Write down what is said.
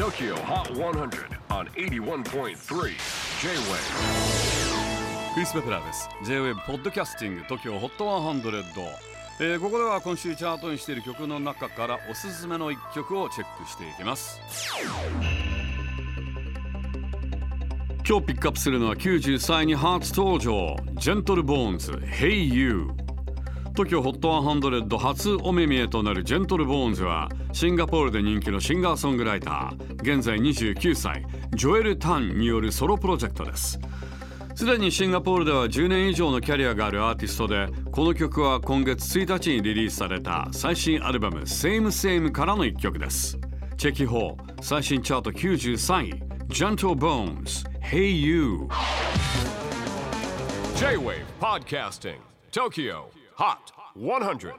TOKYO HOT 100 on 81.3 J-WAVE クリス・ベプラーです。J-WAVE ポッドキャスティング TOKYO HOT 100、えーここでは今週チャートにしている曲の中からおすすめの一曲をチェックしていきます。今日ピックアップするのは93位に初登場。ジェントル・ボーンズ Hey You TOKYO HOT100 初お目見えとなるジェントル・ボーンズはシンガポールで人気のシンガーソングライター。現在29歳。ジョエル・タンによるソロプロジェクトです。すでにシンガポールでは10年以上のキャリアがあるアーティストでこの曲は今月1日にリリースされた最新アルバム Same Same からの一曲です。チェキホー。最新チャート93位。Gentle Bones Hey You J-WAVE PODCASTING TOKYO Hot 100. 100.